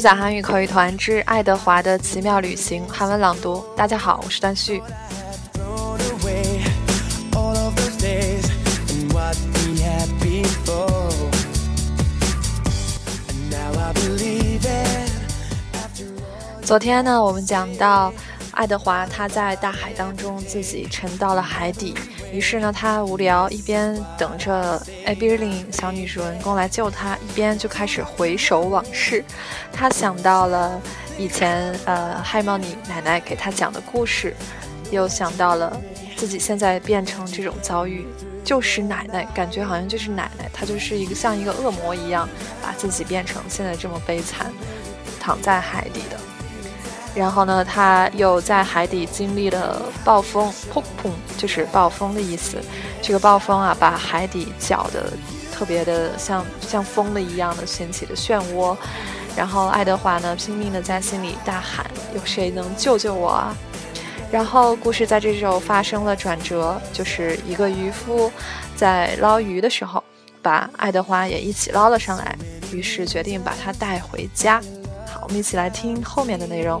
虚假韩语口语团之爱德华的奇妙旅行韩文朗读。大家好，我是段旭。昨天呢，我们讲到爱德华他在大海当中自己沉到了海底，于是呢，他无聊，一边等着艾比琳小女主人公来救他，一边就开始回首往事。他想到了以前呃，海猫尼奶奶给他讲的故事，又想到了自己现在变成这种遭遇，就是奶奶，感觉好像就是奶奶，她就是一个像一个恶魔一样，把自己变成现在这么悲惨，躺在海底的。然后呢，他又在海底经历了暴风，砰砰，就是暴风的意思。这个暴风啊，把海底搅得特别的像像疯了一样的掀起的漩涡。然后爱德华呢，拼命的在心里大喊：“有谁能救救我啊？”然后故事在这时候发生了转折，就是一个渔夫在捞鱼的时候，把爱德华也一起捞了上来，于是决定把他带回家。好，我们一起来听后面的内容。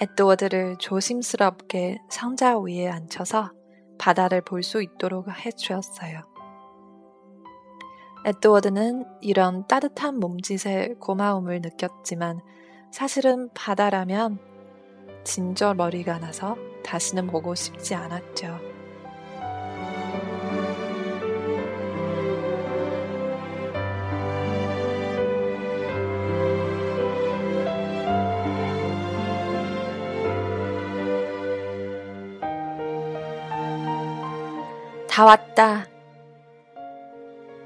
에드워드를 조심스럽게 상자 위에 앉혀서 바다를 볼 수 있도록 해주었어요. 에드워드는 이런 따뜻한 몸짓에 고마움을 느꼈지만 사실은 바다라면 진저 머리가 나서 다시는 보고 싶지 않았죠. 다 왔다.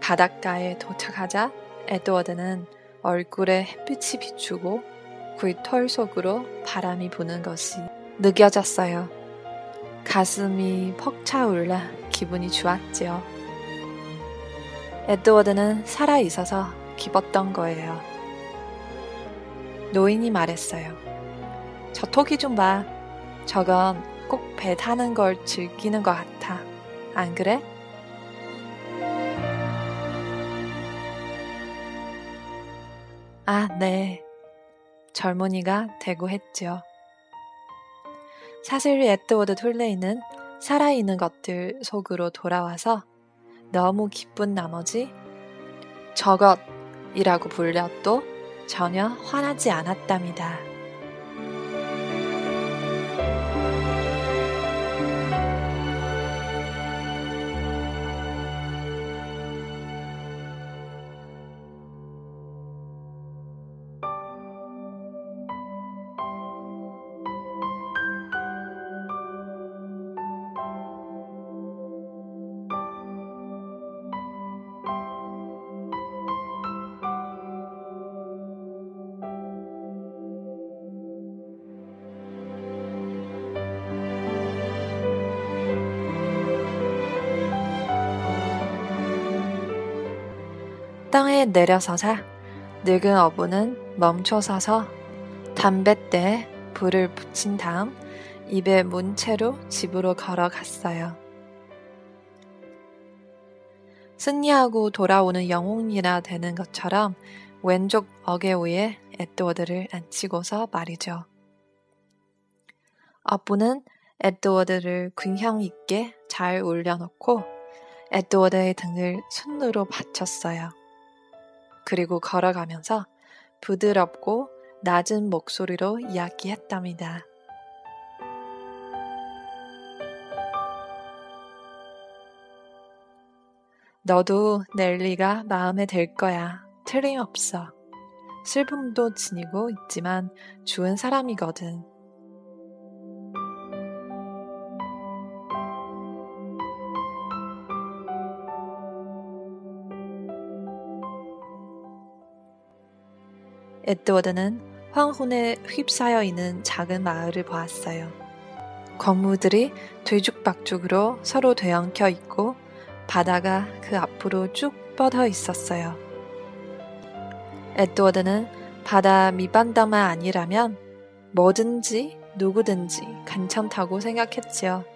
바닷가에 도착하자 에드워드는 얼굴에 햇빛이 비추고 그털 속으로 바람이 부는 것이 느껴졌어요. 가슴이 퍽차올라 기분이 좋았지요. 에드워드는 살아있어서 기뻤던 거예요. 노인이 말했어요. 저 토끼 좀 봐. 저건 꼭 배 타는 걸 즐기는 것 같아. 안 그래? 아, 네. 젊은이가 대구했죠. 사실 에드워드 툴레이는 살아있는 것들 속으로 돌아와서 너무 기쁜 나머지 저것이라고 불려도 전혀 화나지 않았답니다. 땅에 내려서자 늙은 어부는 멈춰 서서 담뱃대에 불을 붙인 다음 입에 문 채로 집으로 걸어갔어요. 승리하고 돌아오는 영웅이라 되는 것처럼 왼쪽 어깨 위에 에드워드를 앉히고서 말이죠. 어부는 에드워드를 균형 있게 잘 올려놓고 에드워드의 등을 손으로 받쳤어요. 그리고 걸어가면서 부드럽고 낮은 목소리로 이야기했답니다. 너도 넬리가 마음에 들 거야. 틀림없어. 슬픔도 지니고 있지만 좋은 사람이거든. 에드워드는 황혼에 휩싸여 있는 작은 마을을 보았어요. 건물들이 뒤죽박죽으로 서로 되엉켜 있고 바다가 그 앞으로 쭉 뻗어 있었어요. 에드워드는 바다 밑반다만 아니라면 뭐든지 누구든지 괜찮다고 생각했지요.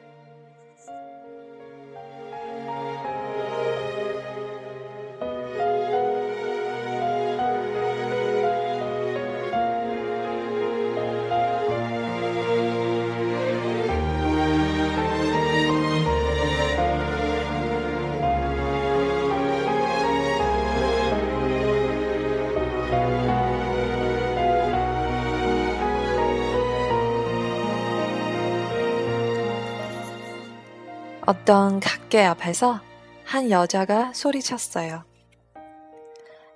어떤 각계 앞에서 한 여자가 소리쳤어요.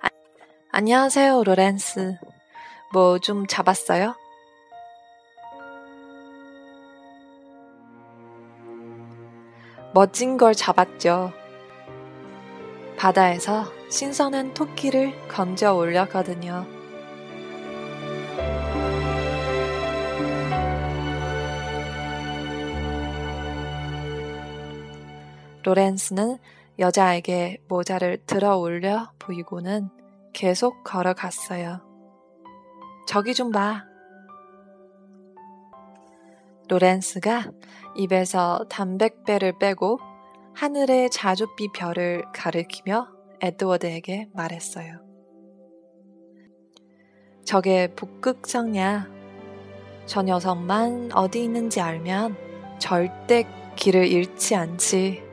아, 안녕하세요, 로렌스. 뭐 좀 잡았어요? 멋진 걸 잡았죠. 바다에서 신선한 토끼를 건져 올렸거든요. 로렌스는 여자에게 모자를 들어 올려 보이고는 계속 걸어갔어요. 저기 좀 봐. 로렌스가 입에서 담백배를 빼고 하늘의 자줏빛 별을 가리키며 에드워드에게 말했어요. 저게 북극성이야. 저 녀석만 어디 있는지 알면 절대 길을 잃지 않지.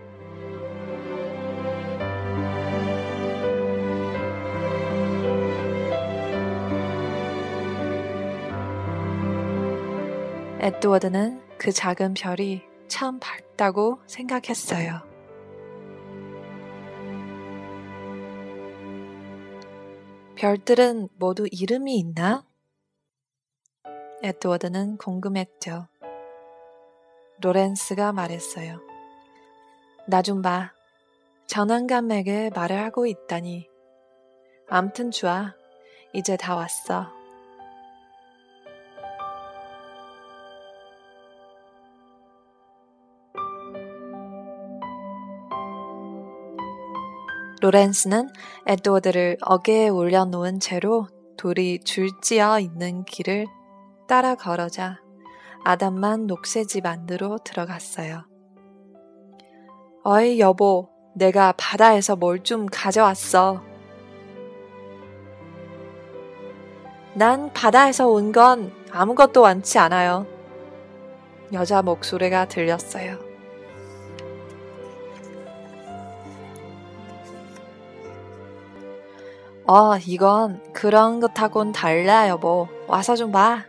에드워드는 그 작은 별이 참 밝다고 생각했어요. 별들은 모두 이름이 있나? 에드워드는 궁금했죠. 로렌스가 말했어요. 나 좀 봐. 전환감에게 말을 하고 있다니. 암튼 좋아. 이제 다 왔어. 로렌스는 에드워드를 어깨에 올려놓은 채로 돌이 줄지어 있는 길을 따라 걸어자 아담만 녹색 집 안으로 들어갔어요. 어이 여보, 내가 바다에서 뭘 좀 가져왔어. 난 바다에서 온 건 아무것도 많지 않아요. 여자 목소리가 들렸어요. 어, 이건 그런 것하곤 달라, 여보. 와서 좀 봐.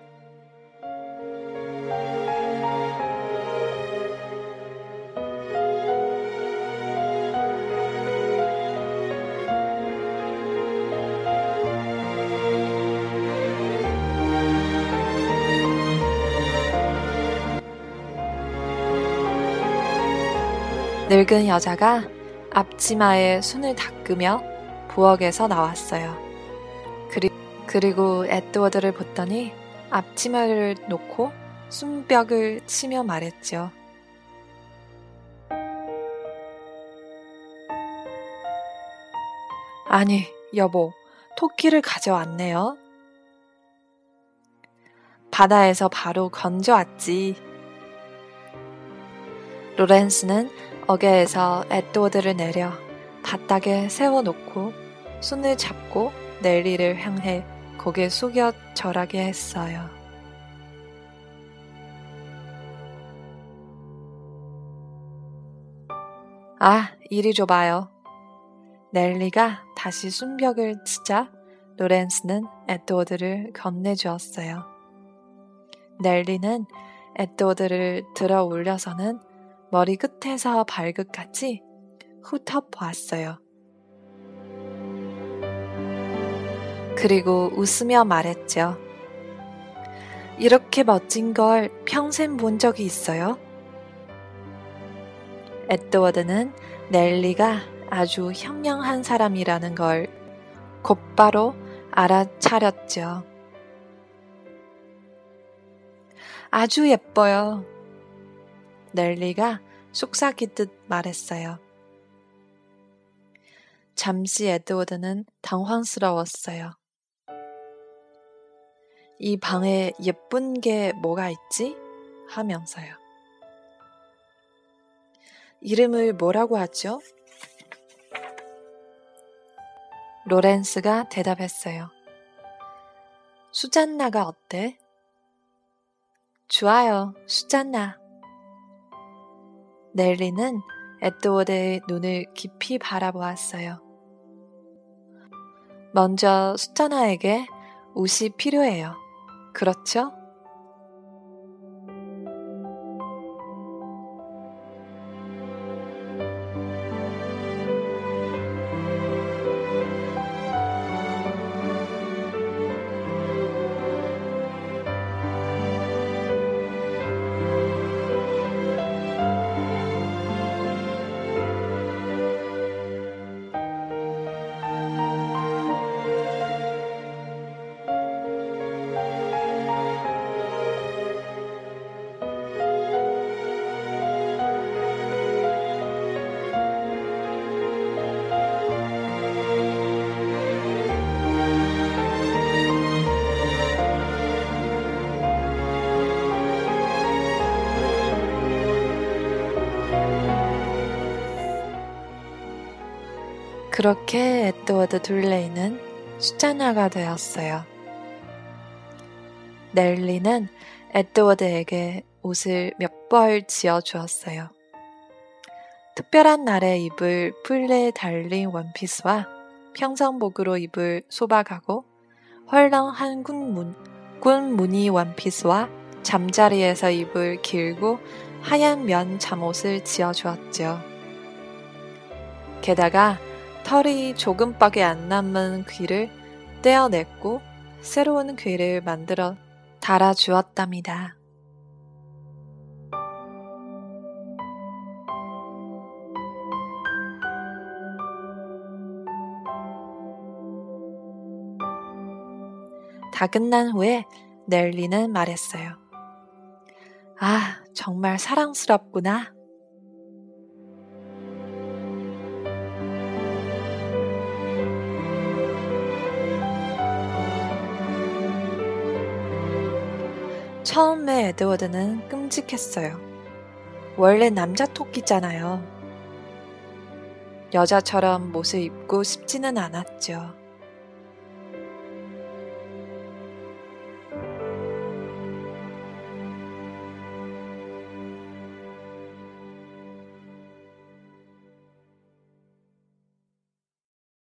늙은 여자가 앞치마에 손을 닦으며 부엌에서 나왔어요. 그리, 그리고 에드워드를 보더니 앞치마를 놓고 숨벽을 치며 말했죠. 아니, 여보, 토끼를 가져왔네요. 바다에서 바로 건져왔지. 로렌스는 어깨에서 에드워드를 내려 바닥에 세워놓고 손을 잡고 넬리를 향해 고개 숙여 절하게 했어요. 아, 이리 줘봐요. 넬리가 다시 순벽을 치자 로렌스는 에드워드를 건네주었어요. 넬리는 에드워드를 들어 올려서는 머리 끝에서 발끝까지 훑어보았어요. 그리고 웃으며 말했죠. 이렇게 멋진 걸 평생 본 적이 있어요? 에드워드는 넬리가 아주 현명한 사람이라는 걸 곧바로 알아차렸죠. 아주 예뻐요. 넬리가 속삭이듯 말했어요. 잠시 에드워드는 당황스러웠어요. 이 방에 예쁜 게 뭐가 있지? 하면서요. 이름을 뭐라고 하죠? 로렌스가 대답했어요. 수잔나가 어때? 좋아요, 수잔나. 넬리는 에드워드의 눈을 깊이 바라보았어요. 먼저 수잔나에게 옷이 필요해요. 그렇죠? 그렇게 에드워드 둘레이는 수잔나가 되었어요. 넬리는 에드워드에게 옷을 몇 벌 지어 주었어요. 특별한 날에 입을 풀레 달린 원피스와 평상복으로 입을 소박하고 헐렁한 군문, 군 무늬 원피스와 잠자리에서 입을 길고 하얀 면 잠옷을 지어 주었죠. 게다가 털이 조금밖에 안 남은 귀를 떼어냈고 새로운 귀를 만들어 달아주었답니다. 다 끝난 후에 넬리는 말했어요. 아, 정말 사랑스럽구나. 처음에 에드워드는 끔찍했어요. 원래 남자 토끼잖아요. 여자처럼 못을 입고 싶지는 않았죠.